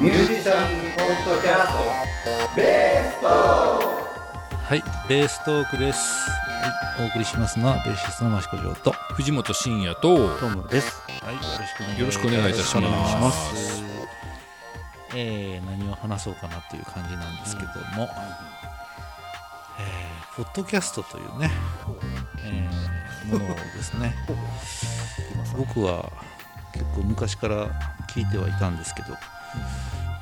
ミュージシャンポッドキャストベーストはい、ベーストークです。はい、お送りしますのはベーシストの益子城と、藤本慎也とトムです。はい、よろしくお願いいいたします。えー、何を話そうかなという感じなんですけども、えー、ポッドキャストというね、えー、ものをですね、僕は結構昔から聞いてはいたんですけど、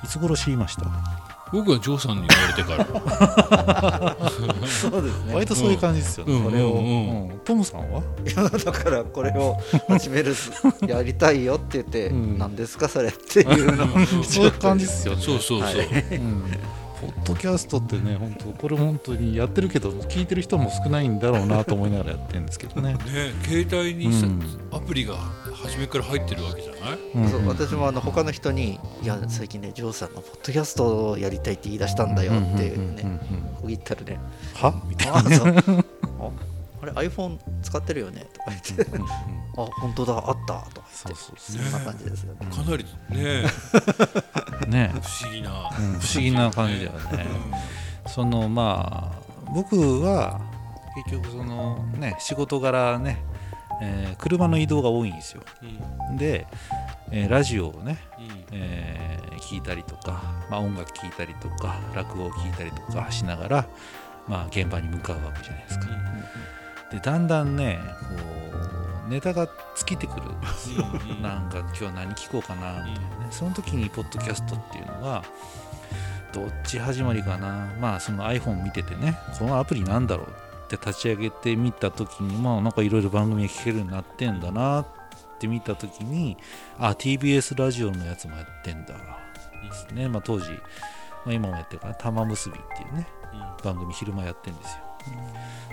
いつ頃知りました？僕はジョーさんに言われてから。そうですね。割とそういう感じですよね。うん。これを、うんうんうん。トムさんは？いやだからこれを始めるすやりたいよって言って、うん。何ですかそれっていうそういう感じですよね。そうそうそう、はい。うんポッドキャストってね、本当これ本当にやってるけど、聞いてる人も少ないんだろうなと思いながらやってるんですけどね。ね携帯にさ、うん。アプリが初めから入ってるわけじゃない？うん。そう私もあの他の人に「いや最近ねジョーさんがポッドキャストをやりたいって言い出したんだよ」ってうんうんうんうんね言ったらね。は？みたいあそうああれ iPhone 使ってるよね？とか言って。な。うんうん。あ本当だあった。とかそうそうそそんな感じですよね。かなりね。う。ね。不思議な、うん不思議な感じだよね。そのまあ、僕は結局そのね、仕事柄ね、えー車の移動が多いんですよ。うん。うんで、えーラジオをね、うん。えー聞いたりとか、まあ、音楽聴いたりとか落語を聞いたりとかしながら、まあ、現場に向かうわけじゃないですか。でだんだんねこうネタが尽きてくる。なんか今日は何聞こうかなみたいなね、その時にポッドキャストっていうのがどっち始まりかな。まあその iPhone 見ててねこのアプリなんだろうって立ち上げてみた時にまあなんかいろいろ番組が聞けるようになってんだなって見た時にあ TBS ラジオのやつもやってんだですね、まあ、当時、まあ、今もやってるかな。玉結びっていうね番組昼間やってんですよ、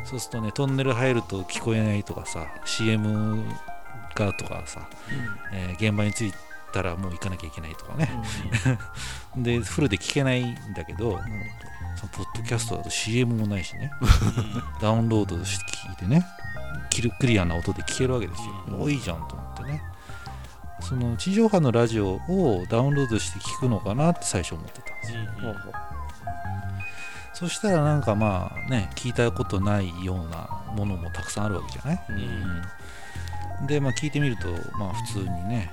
そうするとねトンネル入ると聞こえないとかさ CM がとかさ、えー現場に着いたらもう行かなきゃいけないとかね、でフルで聞けないんだけど、そのポッドキャストだと CM もないしね。ダウンロードして聞いてねキルクリアな音で聞けるわけですよ、うん。おいいじゃんと思ってね。その地上波のラジオをダウンロードして聞くのかなって最初思ってた。ん。ですよそしたらなんかまあね聞いたことないようなものもたくさんあるわけじゃない、うん。うんでまあ聞いてみるとまあ普通にね、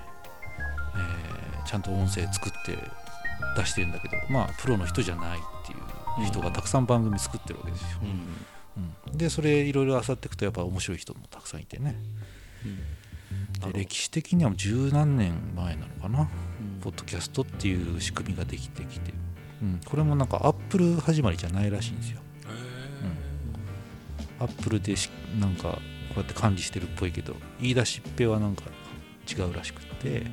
えーちゃんと音声作って出してるんだけどまあプロの人じゃないっていう人がたくさん番組作ってるわけですよ、うん。でそれいろいろ漁っていくとやっぱ面白い人もたくさんいてね、で歴史的にはもう十何年前なのかな、ポッドキャストっていう仕組みができてきて、うん、これもなんかアップル始まりじゃないらしいんですよ。アップルでしなんかこうやって管理してるっぽいけど言い出しっぺはなんか違うらしくって。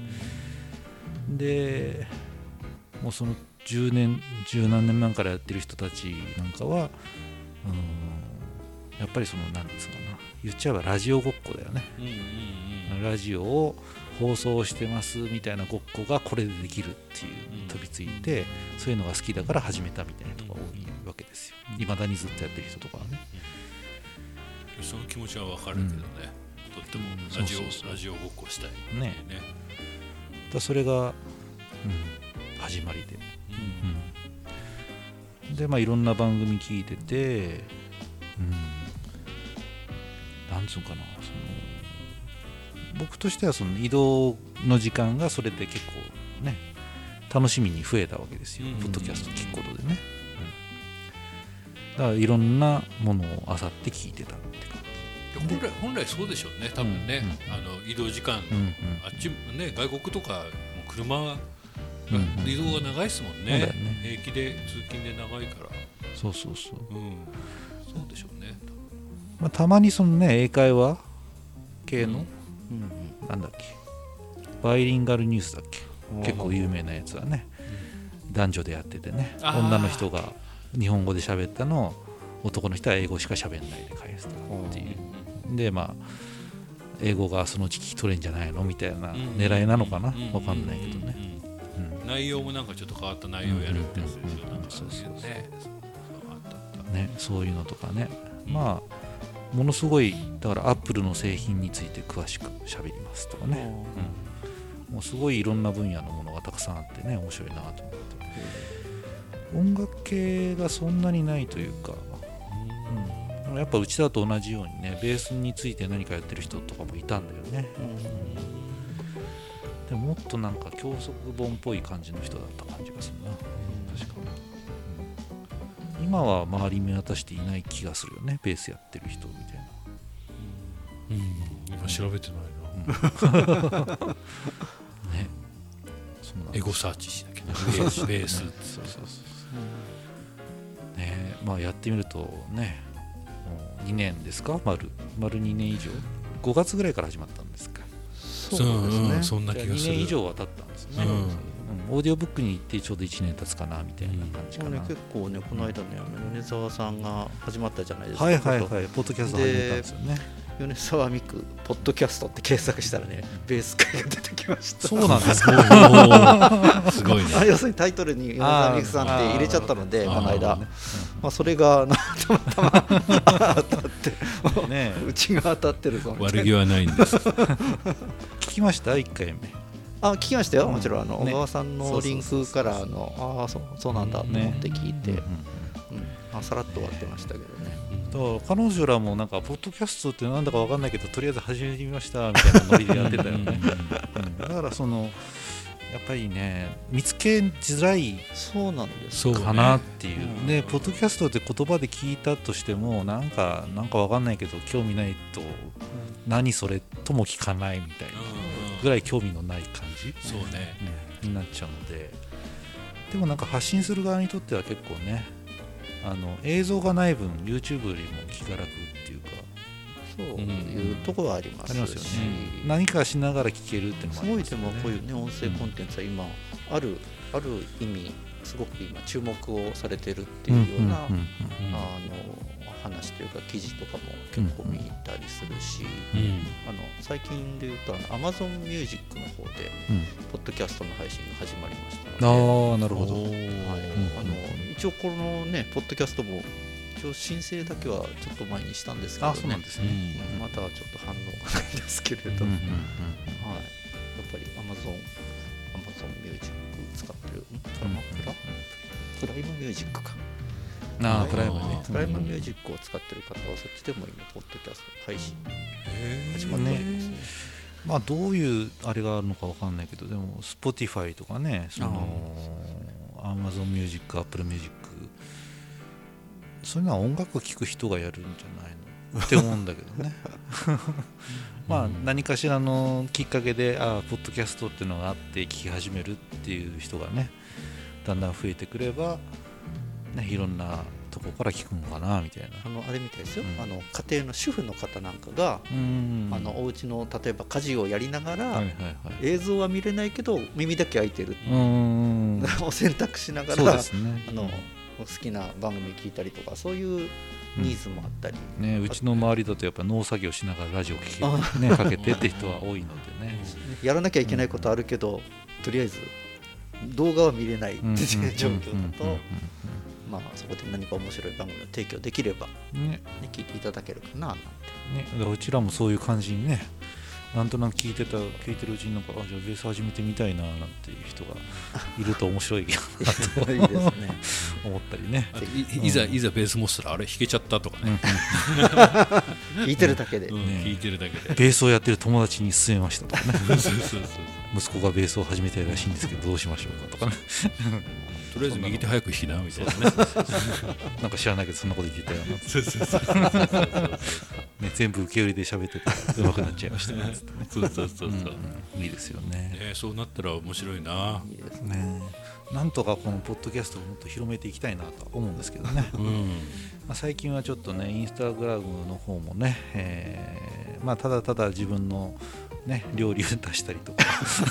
でもうその10年十何年前からやってる人たちなんかはうんやっぱりそのなんですかな。言っちゃえばラジオごっこだよね。うんうんうん。ラジオを放送してますみたいなごっこがこれでできるっていううん飛びついてそういうのが好きだから始めたみたいな人が多いわけですよ。いまだにずっとやってる人とかはね。その気持ちはわかるけどね、とってもうん。ラジオラジオごっこしたいね。ね。だそれが、うん、始まりで、うん、でまあいろんな番組聞いてて、うん、なんつうのかなその僕としてはその移動の時間がそれで結構ね楽しみに増えたわけですよ、うん。ポッドキャスト聞くことでね、うん、だからいろんなものを漁って聞いてたって感いや本来本来そうでしょうね多分ね、うんあの移動時間、じ、うんうん。あっちね外国とか車が、うんうん。移動が長いですもんね。ね。平気で通勤で長いから。そうそうそう。うん。そうでしょうねまあ、たまにそのね英会話系の、うんなんだっけ？バイリンガルニュースだっけ？うん結構有名なやつはね。男女でやっててね。女の人が日本語で喋ったのを男の人は英語しか喋んないで返すっていう。でまあ英語がそのうち聞き取れんじゃないの？みたいな狙いなのかな？うん。わかんないけどね。うん。うん。内容もなんかちょっと変わった内容やるってやつですよ。そうそうそうねそういうのとかね。まあものすごいだからアップルの製品について詳しく喋りますとかね、うん。もうすごいいろんな分野のものがたくさんあってね面白いなと思って音楽系がそんなにないというか、うん、でもやっぱうちだと同じようにねベースについて何かやってる人とかもいたんだよね。でももっとなんか教則本っぽい感じの人だった感じがするな。確かに、うん今は周り見渡していない気がするよね。ベースやってる人みたいな。うん。今調べてないな、ね。そうな。んエゴサーチしなきゃねベースベース。そうそうそうね。まあやってみるとねもう2年ですか？丸。丸2年以上？5月ぐらいから始まったんですか。そうですね。んん。そんな2気がする。年以上は経ったんですね、うんうん。オーディオブックに行ってちょうど1年経つかなみたいな感じかな、もうね結構ねこの間ねあの米沢さんが始まったじゃないですか。はいはいはい。ポッドキャスト始めたんですよね。米沢美久ポッドキャストって検索したらねベース会が出てきました。そうなんです すごいね。あ要するにタイトルに米沢美久さんって入れちゃったのでこの間。まあそれがなたまたま当たってね うちが当たってるぞ悪気はないんです。聞きました？1回目あ聞きましたよ。うん。もちろんあの小ね川さんのリンクからあのああそうそうなんだと思って聞いて、うん。うん。あさらっと終わってましたけどね。だから彼女らもなんかポッドキャストってなんだかわかんないけどとりあえず始めてみましたみたいなノリでやってたよね、うん。だからそのやっぱりね見つけづらいそうなんですそうね。かなっていう。うんでポッドキャストって言葉で聞いたとしてもなんかなんかわかんないけど興味ないと何それとも聞かないみたいなぐらい興味のない感じ、そうね。うん。になっちゃうので。でもなんか発信する側にとっては結構ねあの映像がない分 YouTube よりも気が楽っていうか。そういうところはありますありますよしね。何かしながら聞けるっていうのもあすごいりますよね。でもこういうね音声コンテンツは今あるある意味すごく今注目をされてるっていうようなあの話というか記事とかも結構見たりするしうん。あの最近で言うとあの Amazon Music の方でうん。ポッドキャストの配信が始まりましたあのあなるほど。はい。うんあの一応このねポッドキャストも一応申請だけはちょっと前にしたんですけどあそうなんねですね。うんまだちょっと反応がないんですけれど、うんうんはい、やっぱり Amazon, Amazon Music 使ってる、ん？プラマ？プラプライムミュージックか。うんああライムねプライムミュージックを使ってる方はそっちでも今、ポッドキャスト配信始まっておりますね。まあどういうあれがあるのかわかんないけどでも Spotify とかねその Amazon Music、Apple Music そういうのは音楽を聴く人がやるんじゃないの？って思うんだけどね。まあ何かしらのきっかけでああポッドキャストっていうのがあって聞き始めるっていう人がねだんだん増えてくれば、ね、いろんなとこから聞くのかなみたいな。あのあれみたいですよ、うん。あの家庭の主婦の方なんかが、うん。あのお家の例えば家事をやりながら、映像は見れないけど耳だけ開いてる、うんを選択しながらね。あの好きな番組聞いたりとかそういうニーズもあったり、ね、うちの周りだとやっぱ農作業しながらラジオ聞あけ、ね、かけてって人は多いので ね。やらなきゃいけないことあるけど、とりあえず動画は見れないっていう状況だと、まあ、そこで何か面白い番組を提供できれば、ね。ね、聞いていただけるかななんて。ね、だからうちらもそういう感じにねなんとなく聞いてた聞いてるうちになんかあじゃあベース始めてみたいななんていう人が いると面白いなと。いいですね。思ったりね。あいいざいざベース持ってたらあれ弾けちゃったとかね、聞いてるだけで、うん。ね。弾いてるだけで。ベースをやってる友達に勧めましたとかね。そうそうそう。息子がベースを始めたいらしいんですけどどうしましょうかとかねとりあえず右手早く弾きなみたいなね。なんか知らないけどそんなこと言ってたよな。そうそうそうね、全部受け売りで喋ってたら上手くなっちゃいましたね。そうそうそういいですよね。ねそうなったら面白いな。いいですね。ねなんとかこのポッドキャストをもっと広めていきたいなとは思うんですけどね、うん。まあ、最近はちょっとねインスタグラムの方もね、えーまあ、ただただ自分の、ね、料理を出したりとか。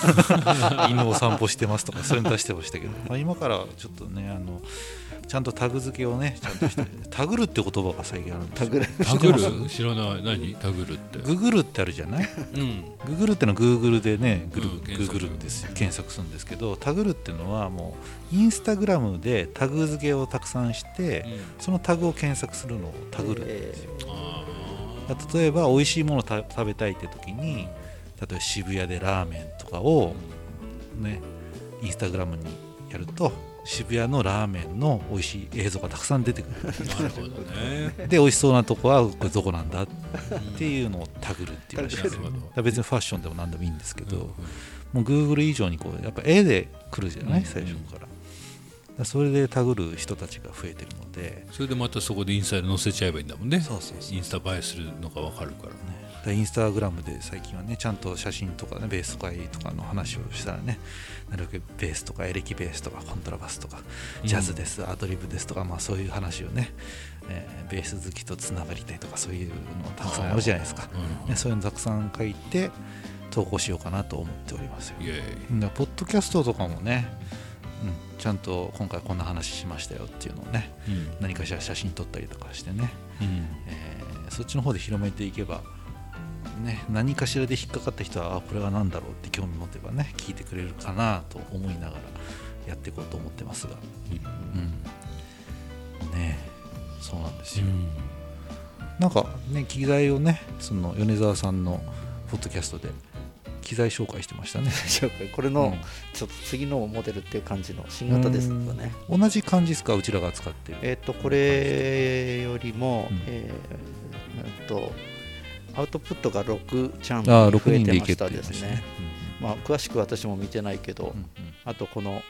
犬を散歩してますとかそういうの出してましたけど、まあ、今からちょっとねあのちゃんとタグ付けをねちゃんとしてタグるって言葉が最近あるんですよ。タグる。タグる？知らない。何？タグるって。ググるってあるじゃない？うん。ググるってのはグーグルでねグル、うんグ検索。グるんですよ。検索するんですけどタグるっていうのはもうインスタグラムでタグ付けをたくさんして、そのタグを検索するのをタグるんですよ、あ例えば美味しいもの食べたいって時に例えば渋谷でラーメンとかをねインスタグラムにやると渋谷のラーメンの美味しい映像がたくさん出てくる。なるほどね。で美味しそうなとこはこれどこなんだっていうのをタグるっていうらしいです別にファッションでも何でもいいんですけど、うんうんもう Google 以上にこうやっぱ絵で来るじゃない、うん最初から。だからそれでタグる人たちが増えてるので。それでまたそこでインスタで載せちゃえばいいんだもんね。そうそうそう。インスタ映えするのが分かるからねインスタグラムで最近はねちゃんと写真とかねベースとかとかの話をしたらねなるべくベースとかエレキベースとかコントラバスとかジャズです、アドリブですとか、まあ、そういう話をね、えーベース好きとつながりたいとかそういうのたくさんあるじゃないですか、うん。ね、そういうのたくさん書いて投稿しようかなと思っておりますよ。ポッドキャストとかもね、うん、ちゃんと今回こんな話しましたよっていうのをねうん。何かしら写真撮ったりとかしてね、うん。えーそっちの方で広めていけば、ね、何かしらで引っかかった人はあこれは何だろうって興味持てばね聞いてくれるかなと思いながらやっていこうと思ってますが、うん、ねえそうなんですよ、なんかね機材をねその米沢さんのポッドキャストで機材紹介してましたね。これのちょっと次のモデルっていう感じの新型ですよねうん同じ感じですか？うちらが使ってる。えっ、とこれよりも、うん。えーえっとアウトプットが6チャンネル増6人でいえてましたですね。まあ詳しく私も見てないけど、うんうん。あとこの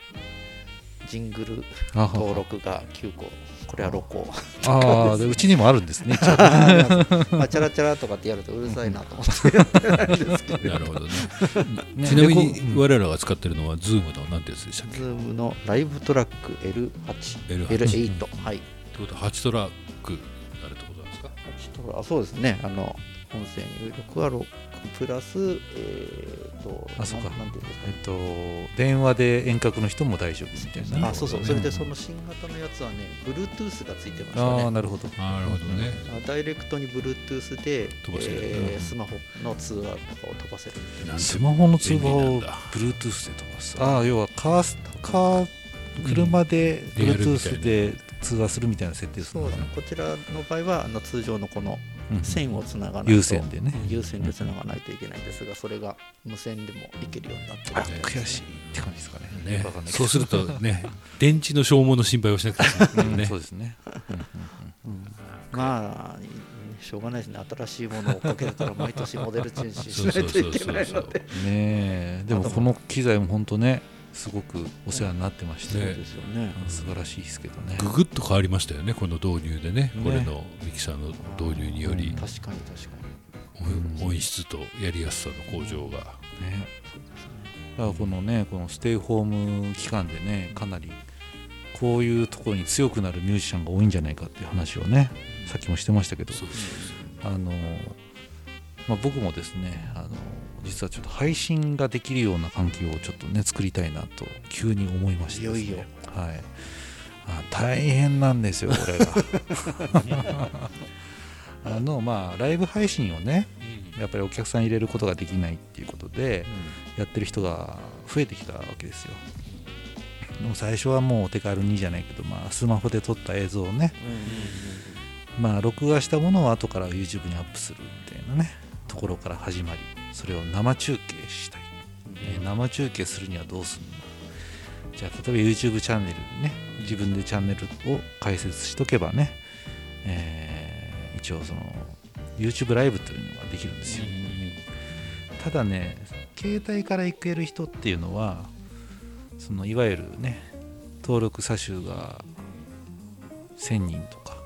ジングル登録が9個。これは6個。ああでうちにもあるんですね まあチャラチャラとかってやるとうるさいなと思ってやってないんですけど。なるほどね。ねちなみに我らが使ってるのは Zoom の何てやつでしたっけ？ Zoom の LiveTrak L8 L8 L8 はい。ってことは8トラック8とかそうですね。あの音声入力は6プラス、えーと、あそうか。なんていうんですか、えっと、電話で遠隔の人も大丈夫みたいな、ね、あそうそう、それでその新型のやつはね Bluetooth がついてましたね。あなるほど。なるほどね。ダイレクトに Bluetooth で飛ばせる、えー、スマホの通話とかを飛ばせるスマホの通話を Bluetooth で飛ばす。あ要はカースカー車で Bluetooth で通話するみたいな設定するそうのかなこちらの場合はあの通常のこのうん線をつながないと有線でね。有線でつながないといけないんですがそれが無線でもいけるようになってあますね。悔しいって感じですかね。ね。そうするとね 電池の消耗の心配をしなくていいね。そうですね。まあしょうがないですね。新しいものをかけてたら毎年モデルチェンジしないといけないので。ねえ。でもこの機材も本当ねすごくお世話になってまして、ね。そうですよね。素晴らしいですけどね。ググッと変わりましたよねこの導入でねね。これのミキサーの導入により。確かに確かに。音音質とやりやすさの向上が。ね。だからこのねこのステイホーム期間でねかなりこういうところに強くなるミュージシャンが多いんじゃないかっていう話をねさっきもしてましたけど。そうそうあの、まあ、僕もですねあの実はちょっと配信ができるような環境をちょっとね作りたいなと急に思いましていよいよ。はい。あ大変なんですよこれが。あのまあライブ配信をねやっぱりお客さん入れることができないっていうことでやってる人が増えてきたわけですよ。でも最初はもうお手軽にじゃないけど、まあ、スマホで撮った映像をね、まあ、録画したものを後から YouTube にアップするみたいなねところから始まりそれを生中継したい、えー生中継するにはどうするの？じゃあ例えば YouTube チャンネルにね自分でチャンネルを開設しとけばね、えー一応その YouTube ライブというのができるんですよ、ただね携帯から行ける人っていうのはそのいわゆるね登録者数が1000人とか、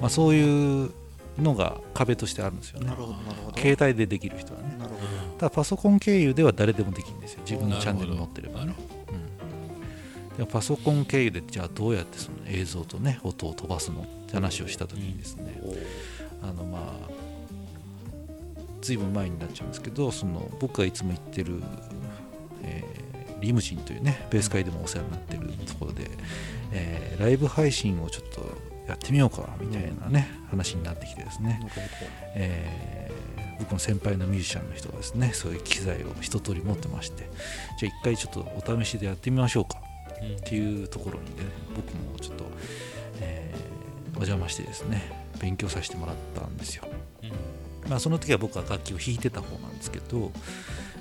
まあ、そういうのが壁としてあるんですよね。携帯でできる人はね。なるほただパソコン経由では誰でもできるんですよ。自分のチャンネルに載ってればね。うん、でもパソコン経由でじゃあどうやってその映像とね音を飛ばすのって話をした時にですね、あのまあずいぶん前になっちゃうんですけどその僕がいつも行ってる、えーリムジンというねベース界でもお世話になってるところで、えーライブ配信をちょっとやってみようかみたいなね、話になってきてですね、えー僕の先輩のミュージシャンの人がですねそういう機材を一通り持ってましてじゃあ一回ちょっとお試しでやってみましょうかっていうところにね僕もちょっと、えーお邪魔してですね勉強させてもらったんですよ、まあ、その時は僕は楽器を弾いてた方なんですけど、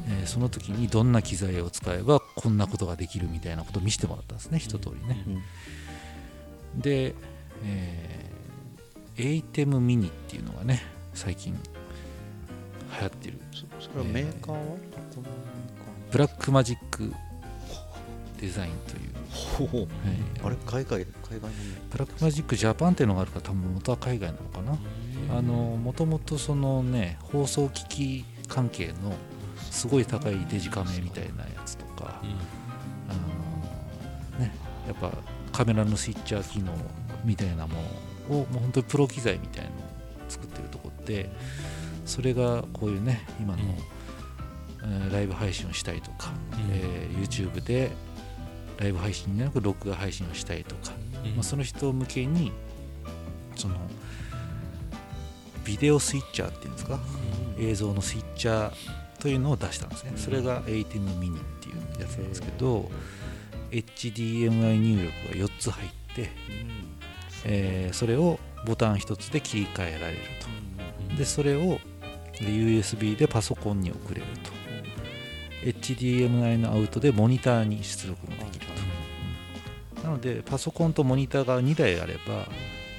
えーその時にどんな機材を使えばこんなことができるみたいなことを見せてもらったんですね一通りね、で、えー、ATEM ミニっていうのがね最近流行ってる。それはメーカーはどこのメブラックマジックデザインという、ほうはい。あれ海外海外ブラックマジックジャパンっていうのがあるから多分元は海外なのかな。あのもともとそのね放送機器関係のすごい高いデジカメみたいなやつとか、あのね、やっぱカメラのスイッチャー機能みたいなものをもう本当にプロ機材みたいなのを作ってるとこってそれがこういうね今の、うん。えーライブ配信をしたいとか、うん。えー YouTube でライブ配信じゃなく録画配信をしたいとか、まあ、その人向けにそのビデオスイッチャーっていうんですか？映像のスイッチャーというのを出したんですね。それが ATEM mini っていうやつなんですけど HDMI 入力が4つ入って、えーそれをボタン1つで切り替えられると。でそれをで USB でパソコンに送れると。HDMI のアウトでモニターに出力もできると。なのでパソコンとモニターが2台あれば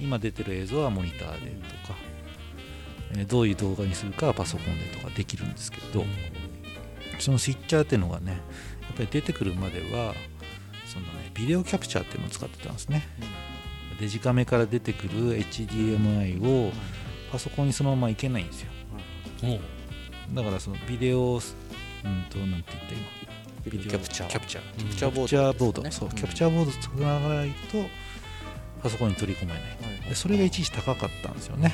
今出てる映像はモニターでとか、えーどういう動画にするかはパソコンでとかできるんですけど、そのスイッチャーっていうのがねやっぱり出てくるまではそのねビデオキャプチャーっていうのを使ってたんですね、デジカメから出てくる HDMI をパソコンにそのままいけないんですよ。だからそのビデオうんとなんて言った今。キャプチャー。キャプチャー。うん。キャプチャーボード、ねそう、キャプチャーボード使わないとパソコンに取り込めない。はいでそれが一時高かったんですよね。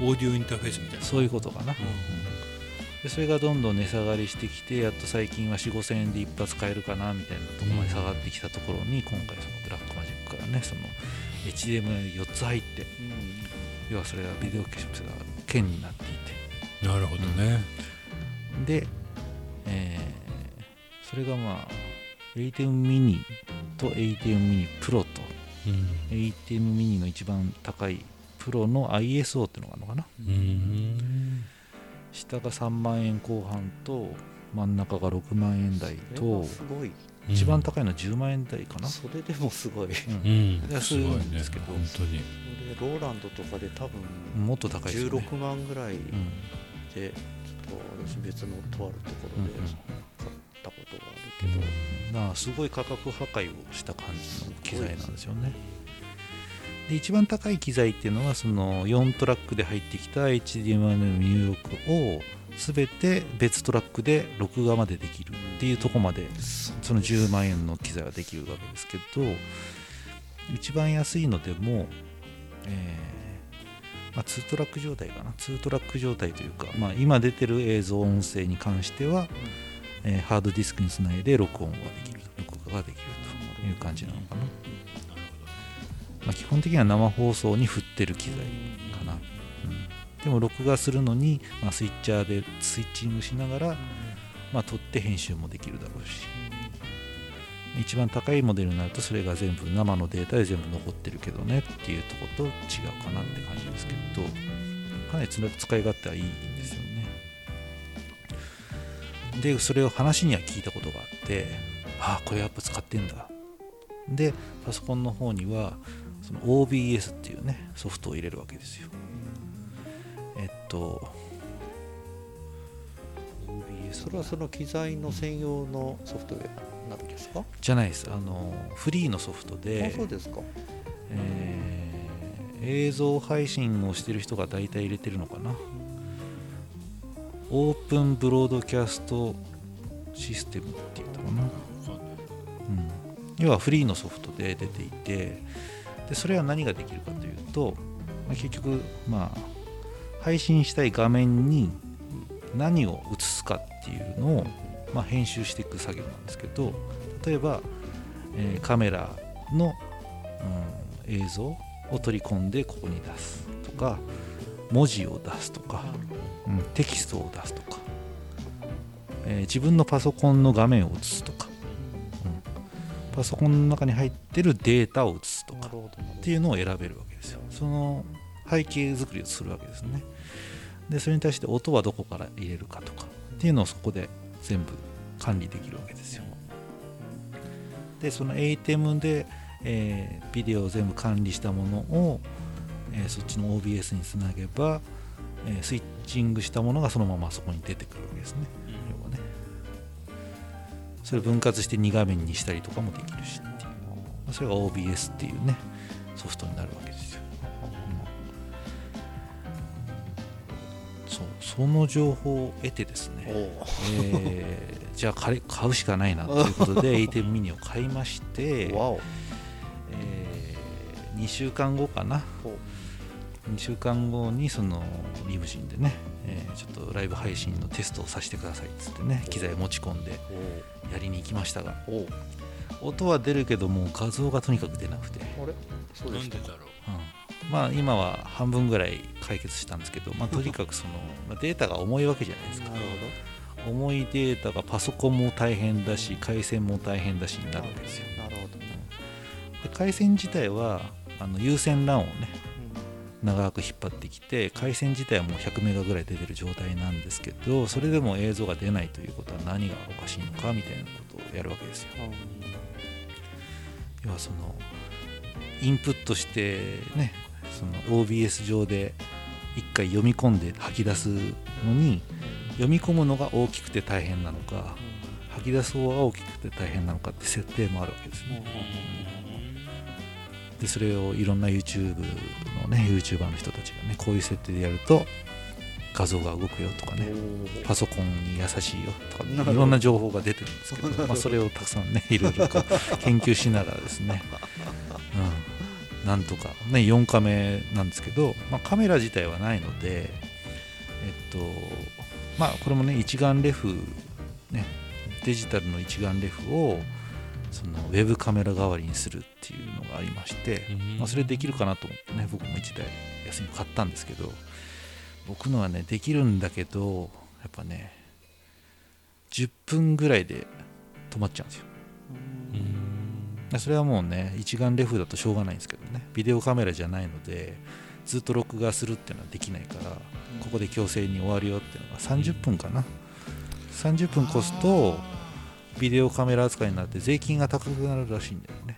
オーディオインターフェースみたいな。そういうことかな、でそれがどんどん値下がりしてきてやっと最近は4 5千円で一発買えるかなみたいなところまで下がってきたところに、今回そのブラックマねその HDMI4 つ入って。要はそれがビデオキャプチャーが剣になっていて。なるほどね。で、えーそれがまあ ATEM mini と ATEM mini Pro と。うん。ATEM mini の一番高いプロの ISO っていうのがあるのかな。うん。下が3万円後半と真ん中が6万円台と。すごい一番高いのは10万円台かな、それでもすごい。うん。うん。安いんですけど。本当に。ローランドとかで多分もっと高いですよね、16万ぐらいうん。でちょっと私別のとあるところでうんうん。買ったことがあるけど、まあすごい価格破壊をした感じの機材なんですよねで一番高い機材っていうのはその4トラックで入ってきた HDMI の入力を全て別トラックで録画までできるっていうとこまでその10万円の機材はできるわけですけど一番安いのでも、えーまあ、2トラック状態かな。2トラック状態というか、まあ、今出てる映像音声に関しては、えーハードディスクにつないで録音ができる録画ができるという感じなのかな、まあ、基本的には生放送に振ってる機材かな、うん、でも録画するのに、まあ、スイッチャーでスイッチングしながら、まあ、撮って編集もできるだろうし。一番高いモデルになるとそれが全部生のデータで全部残ってるけどねっていうとこと違うかなって感じですけどかなり使い勝手はいいんですよね。でそれを話には聞いたことがあってああこれやっぱ使ってんだ。でパソコンの方にはその OBS っていうねソフトを入れるわけですよ。えっと OBS それはその機材の専用のソフトウェアなんですか、じゃないです。あのフリーのソフトであそうですか。えー映像配信をしてる人が大体入れてるのかな。オープンブロードキャストシステムっていうのかな、うん、要はフリーのソフトで出ていてでそれは何ができるかというと、まあ結局まあ配信したい画面に何を映すかっていうのを、まあ、編集していく作業なんですけど例えば、えーカメラの、うん、映像を取り込んでここに出すとか文字を出すとか、うん、テキストを出すとか、えー自分のパソコンの画面を映すとか、パソコンの中に入ってるデータを映すとかっていうのを選べるわけですよ。その背景作りをするわけですね。でそれに対して音はどこから入れるかとかっていうのをそこで全部管理できるわけですよ。でその ATEM で、えービデオを全部管理したものを、えーそっちの OBS につなげば、えースイッチングしたものがそのままそこに出てくるわけですねそれ分割して2画面にしたりとかもできるしっていうまあそれが OBS っていうねソフトになるわけですよ、うん。そうその情報を得てですね、えーじゃあ買うしかないなということで ATEM ミニを買いまして、え2週間後かなほ2週間後にそのリムジンでね、えーちょっとライブ配信のテストをさせてくださいっつってね機材持ち込んでやりに行きましたが音は出るけどもう画像がとにかく出なくて、あれ？そうですかなんでだろう？うん。まあ今は半分ぐらい解決したんですけど、まあ、とにかくその まあデータが重いわけじゃないですか。なる重いデータがパソコンも大変だし回線も大変だしになるわけですよ。ほど。なるほど。ねで回線自体はあの有線 LAN をねう長く引っ張ってきて回線自体はもう100メガぐらい出てる状態なんですけどそれでも映像が出ないということは何がおかしいのかみたいなことをやるわけですよ。ん。要はそのインプットしてねその OBS 上で一回読み込んで吐き出すのに読み込むのが大きくて大変なのか吐き出す方が大きくて大変なのかって設定もあるわけですねでそれをいろんな YouTube のね YouTuber の人たちがねこういう設定でやると画像が動くよとかねパソコンに優しいよとか、いろんな情報が出てるんですけど、まあ、それをたくさんねいろいろ 研究しながらですね、うん、なんとかね4カメなんですけど、まあ、カメラ自体はないのでえっとまあこれもね一眼レフねデジタルの一眼レフをそのウェブカメラ代わりにするっていうのがありまして、うん。まあ、それできるかなと思ってね僕も1台安いの買ったんですけど僕のはねできるんだけどやっぱね10分ぐらいで止まっちゃうんですよ。でそれはもうね一眼レフだとしょうがないんですけどね。ビデオカメラじゃないのでずっと録画するっていうのはできないからここで強制に終わるよっていうのが30分かな。30分越すとビデオカメラ扱いになって税金が高くなるらしいんだよね。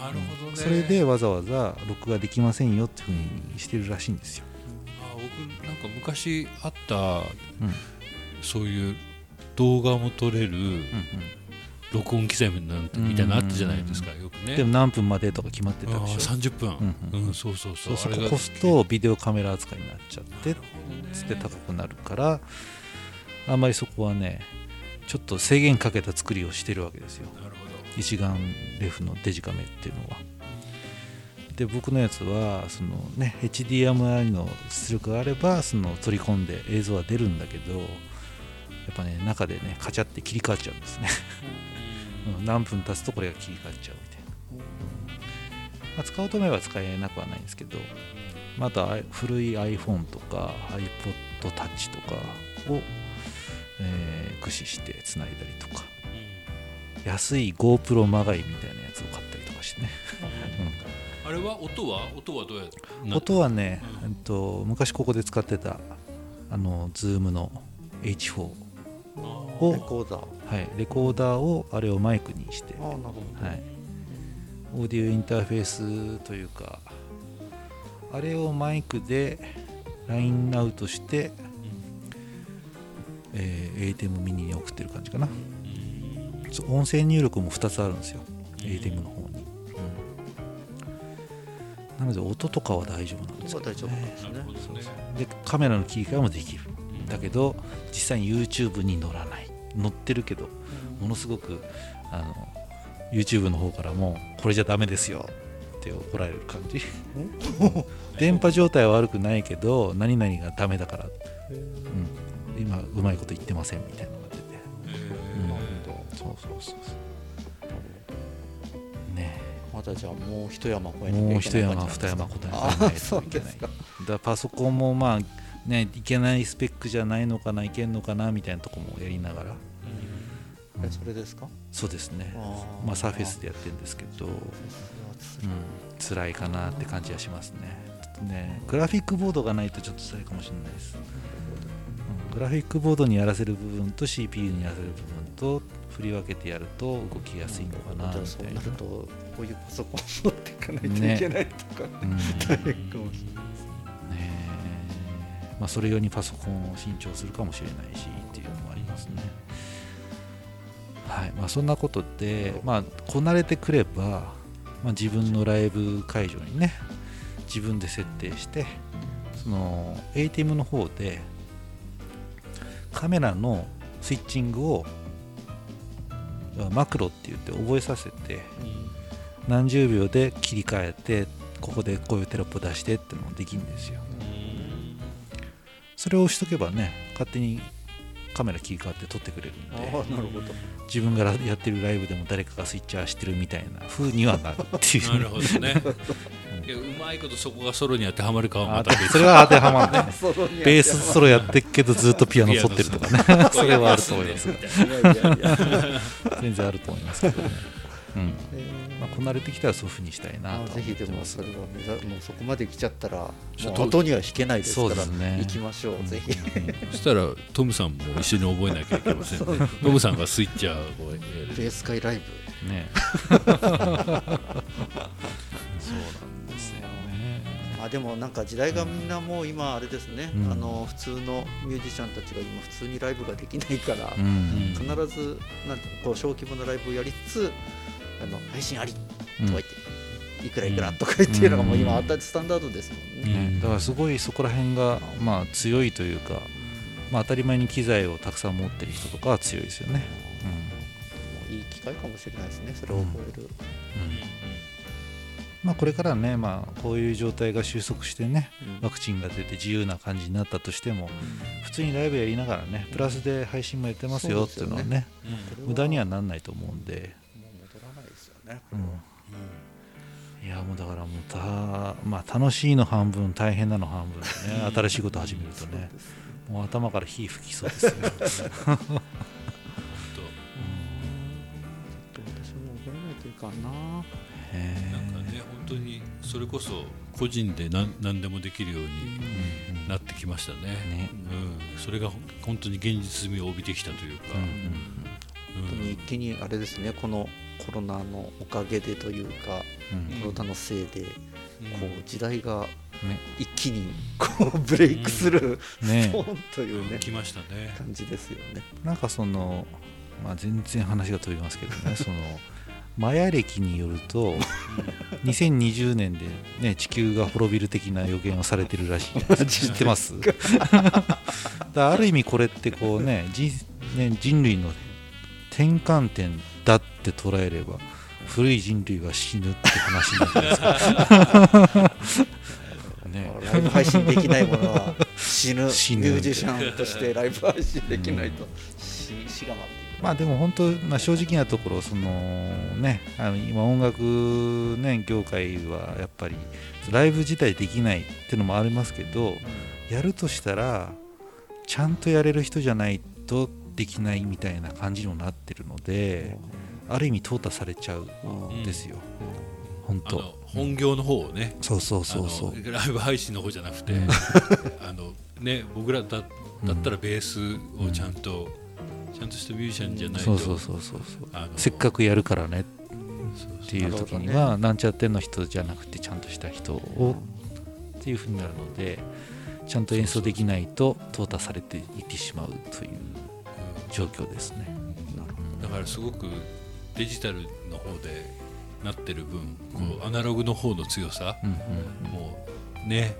なるほどね。それでわざわざ録画できませんよっていうふうにしてるらしいんですよ、あ僕なんか昔あったうん。そういう動画も撮れる録音機材みたいなのあったじゃないですかよくね。でも何分までとか決まってたでしょ。30分うんうん。そうそうそそううそこ越すとビデオカメラ扱いになっちゃってつって高くなるからあんまりそこはねちょっと制限かけた作りをしてるわけですよ。一眼レフのデジカメっていうのは。で僕のやつはそのね HDMI の出力があればその取り込んで映像は出るんだけどやっぱね中でねカチャって切り替わっちゃうんですね、うん。何分経つとこれが切り替わっちゃうみたいな、まあ、使おうと思えば使えなくはないんですけどまた古い iPhone とか iPod Touch とかを、えー駆使してつないだりとか。安い GoPro まがいみたいなやつを買ったりとかしてね、あれは音は？音はどうやって？うん音はね、えっと、昔ここで使ってたあの Zoom の H4 をレコーダー。はい、レコーダーをあれをマイクにして、ああなるほど。はい、オーディオインターフェースというかあれをマイクでラインアウトして、えー ATEM ミニに送ってる感じかな、音声入力も2つあるんですよ。ATEM の方に、なので音とかは大丈夫なんですけど、音は大丈夫なんですね。でカメラの切り替えもできる。だけど実際に YouTube に載らない。載ってるけどものすごくあの YouTube の方からもこれじゃダメですよ。って怒られる感じ。電波状態は悪くないけど何々がダメだから、うん、今うまいこと言ってませんみたいなのが出て、うん。なるほどそうそう。そうそうね。まだじゃあもう一山越えもう一山二山なんですか答えないといけない。だパソコンもまあねいけないスペックじゃないのかないけんのかなみたいなとこもやりながら、うん。えそれですか？そうですね。まあサーフェスでやってるんですけど、うん、辛いかなって感じはしますね。ねグラフィックボードがないとちょっと辛いかもしれないです、うんグラフィックボードにやらせる部分と CPU にやらせる部分と振り分けてやると動きやすいのかなじゃあそうみたいな。なるとこういうパソコンを持っていかないといけないとか、うん大変かもしれないですね。えまあ、それ用にパソコンを新調するかもしれないしっていうのもありますね。はい。まあ、そんなことで、まあ、こなれてくれば、まあ、自分のライブ会場にね自分で設定してその ATEM の方でカメラのスイッチングをマクロって言って覚えさせて何十秒で切り替えてここでこういうテロップ出してってのもできるんですよ。それを押しとけばね勝手にカメラ切り替わって撮ってくれるんあで。あなるほど。自分がやってるライブでも誰かがスイッチャーしてるみたいな風にはなるっていう。なるほどね。いやうまいことそこがソロに当てはまるかはまあた別。それは当てはまるね。ソロにやベースソロやってっけどずっとピアノ撮ってるとかね。それはあると思います。全然あると思いますけどね、うん。えまあ、こなれてきたらそういう風にしたいなとぜひで思ってます。もそれは目指もうそこまで来ちゃったらもう後には弾けないですからね。行きましょう、ぜひ。そしたらトムさんも一緒に覚えなきゃいけませんね。トムさんがスイッチャーをやるベース界ライブ。ね。そうなんですよね。あでもなんか時代がみんなもう今あれですね、うん。あの普通のミュージシャンたちが今普通にライブができないから、うん。必ずなんこう小規模なライブをやりつつあの配信ありとか言って、いくらいくらとか言っていうのがもう今うん。あったスタンダードですもんね。ねだからすごいそこら辺がまあ強いというか、まあ、当たり前に機材をたくさん持ってる人とかは強いですよね。もういい機会かもしれないですねそれを覚える、うん。まあ、これからね、まあ、こういう状態が収束してねワクチンが出て自由な感じになったとしても普通にライブやりながらねプラスで配信もやってますよっていうのはね。うん。無駄にはなんないと思うんで、らないですよね、うん、いやもうだからもうた、まあ、楽しいの半分大変なの半分でね新しいこと始めるとねもう頭から火吹きそうですよ、私も覚えないといかんな。へなんかね本当にそれこそ個人で何何でもできるようにえうんなってきましたね。ね。うん、それが本当に現実味を帯びてきたというか、うん。うん。本当に一気にあれですねこのコロナのおかげでというか、うん。コロナのせいでうん。こう時代がね。一気にこうブレイクする、ね。ポンというね来ましたね。感じですよね。なんかその、まあ、全然話が飛びますけどね そのマヤ歴によると 2020年で、ね、地球が滅びる的な予言をされてるらしい。知ってます？だある意味これってこうね人ね人類の転換点だって捉えれば古い人類は死ぬって話になってますね。ライブ配信できないものは死ぬ。死ぬ。ミュージシャンとしてライブ配信できないと。死死が待って。まあでも本当、まあ、正直なところそのねあの今音楽ね業界はやっぱりライブ自体できないっていうのもありますけどやるとしたらちゃんとやれる人じゃないとできないみたいな感じにもなってるのである意味淘汰されちゃうんですよ、本当。本業の方をね。そうそうそうそう。ライブ配信の方じゃなくて、うん。あのね僕らだだったらベースをちゃんと、ちゃんとしたミュージシャンじゃないとそうそうそうそうせっかくやるからね。っていう時には、なんちゃっての人じゃなくてちゃんとした人をっていうふうになるのでちゃんと演奏できないと淘汰されていってしまうという状況ですね。だからすごくデジタルの方でなってる分こうアナログの方の強さ、うんもうね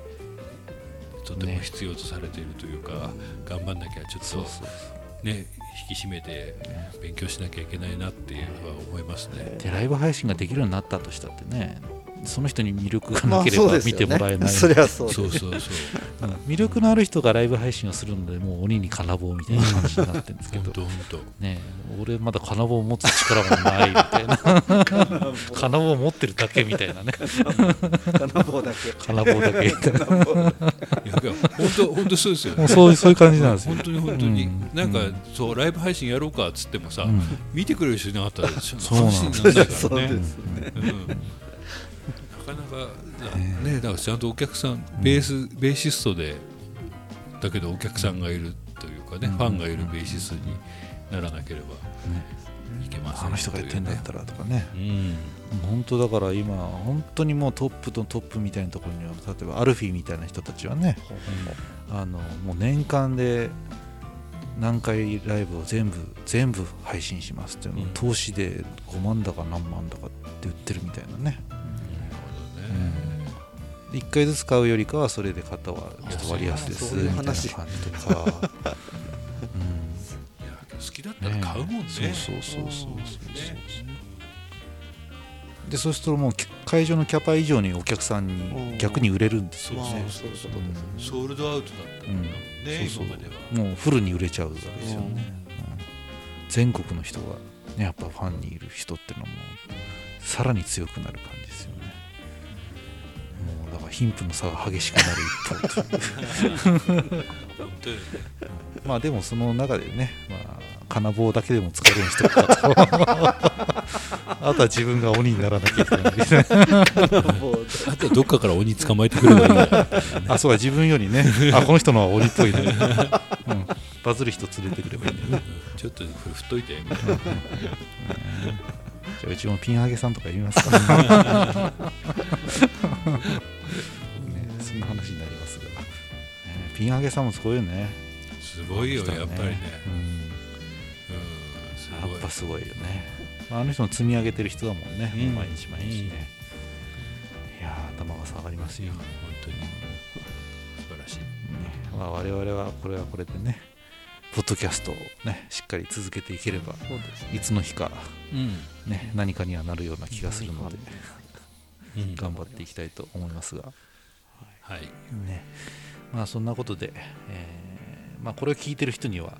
とてもね必要とされているというか、頑張んなきゃちょっとね引き締めて勉強しなきゃいけないなっていうのは思いますね。でライブ配信ができるようになったとしたってねその人に魅力がまあなければ見てもらえない、そりゃそうそうそうそう。うん魅力のある人がライブ配信をするのでもう鬼に金棒みたいな感じになってるんですけど。ね俺まだ金棒を持つ力がないみたいな。金棒を持ってるだけみたいなね。金棒だけ。金棒だけ。みたいな本当本当そうですよ。もうそういうそういう感じなんですよ。本当に本当に、うん。なんか、うん。そうライブ配信やろうかっつってもさ、うん。見てくれる人いなかったらちょそうなんです話にならないからね。だからちゃんとお客さんベース、ベーシストでだけどお客さんがいるというかね、ファンがいるベーシストにならなければいけませんあの人がやってんだったらとかね。うん。本当だから今本当にもうトップとトップみたいなところには例えばアルフィーみたいな人たちはねあのもう年間で何回ライブを全部全部配信しますっていうの投資で5万だか何万だかって売ってるみたいなねなるほどね、1回ずつ買うよりかはそれで買ったはちょっと割安ですそういうみたいな感じ話。とか、いや好きだったら買うもんね。そうそうそうそうそうそう。でそうするともうき会場のキャパ以上にお客さんに逆に売れるんですよまあねソールドアウトだったん。だそうそう。もうフルに売れちゃうわけですよね、うん。全国の人がねやっぱファンにいる人っていうのもさらに強くなる感じですよね貧富の差が激しくなる一方と まあでもその中でね、まあ、金棒だけでも使えるようにしておくかとあとは自分が鬼にならなきゃいけないみたいなもうあとはどっかから鬼捕まえてくればいいんだよあそうだ自分よりね。あこの人のは鬼っぽいね、うん、バズる人連れてくればいいんだよね。ちょっと振っといて。みたいなじゃあうちもピンハゲさんとか言いますか、ね、ピンハゲさんもすごいよね。すごいよやっぱりね。うん。うんやっぱすごいよね。まああの人も積み上げてる人だもんね、うん。毎日毎日ね、いやー頭が下がりますよ、本当に。素晴らしい。ねまあ、我々はこれはこれでねポッドキャストをねしっかり続けていければね。いつの日かうん。ね何かにはなるような気がするのでうん。頑張っていきたいと思いますが。はい。ねまあそんなことで、えーまあ、これを聞いてる人には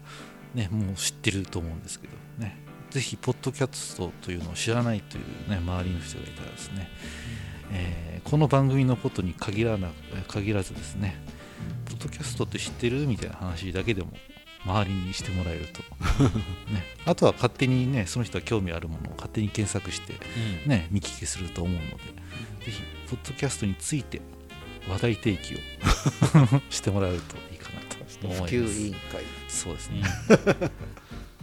ねもう知ってると思うんですけどね。ぜひポッドキャストというのを知らないというね周りの人がいたらですね、えーこの番組のことに限らな限らずですねポッドキャストって知ってるみたいな話だけでも周りにしてもらえると、ね、あとは勝手にねその人が興味あるものを勝手に検索してね、見聞きすると思うので、ぜひ、ポッドキャストについて話題提起を してもらえるといいかなと思います。普及委員会そうですね。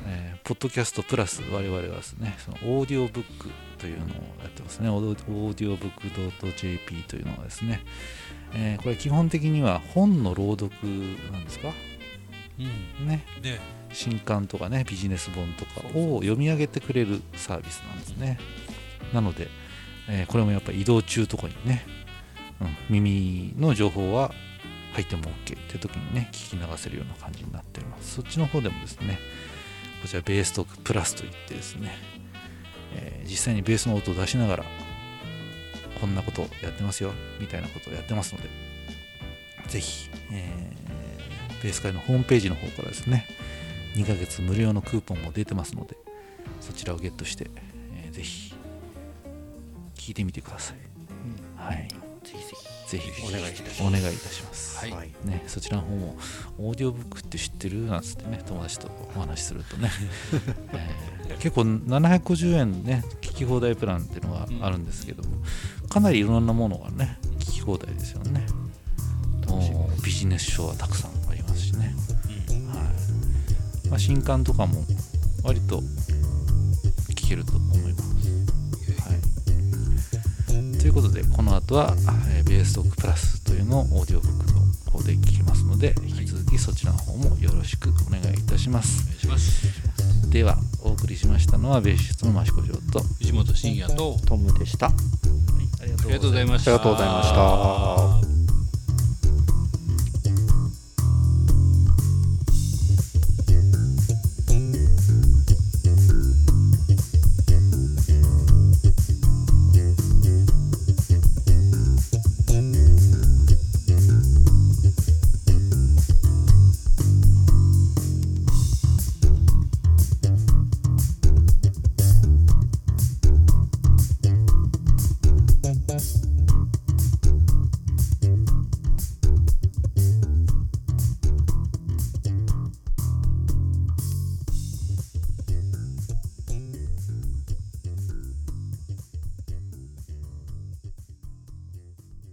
えーポッドキャストプラス我々はですね、そのオーディオブックというのをやってますね。オーデオーディオブック .jp というのはですね、えーこれ基本的には本の朗読なんですか？うんね。ね新刊とかねビジネス本とかを読み上げてくれるサービスなんですねなので、えーこれもやっぱり移動中とかにね、うん、耳の情報は入っても OK って時にね聞き流せるような感じになっております。そっちの方でもですねこちらベーストークプラスといってですね、えー実際にベースの音を出しながらこんなことをやってますよみたいなことをやってますのでぜひ、えーベース会のホームページの方からですね2ヶ月無料のクーポンも出てますのでそちらをゲットして、えーぜひ聞いてみてください、はいぜひぜぜひお願いいたします。お願いいたします、ひはい。ね、そちらの方もオーディオブックって知ってるなんつってね友達とお話しするとね、えー結構750円ね聞き放題プランっていうのがあるんですけども、かなりいろんなものがね聞き放題ですよね。ビジネス書はたくさんありますしね、はい。まあ、新刊とかも割と聞けるとことでこの後は、えーベーストークプラスというのをオーディオブックの方で聞きますので引き続きそちらの方もよろしくお願いいたします。お願いします。ではお送りしましたのはベーシストの益子城と、藤本慎也とトムでした。あありがとうありがとうございました。りがとうございました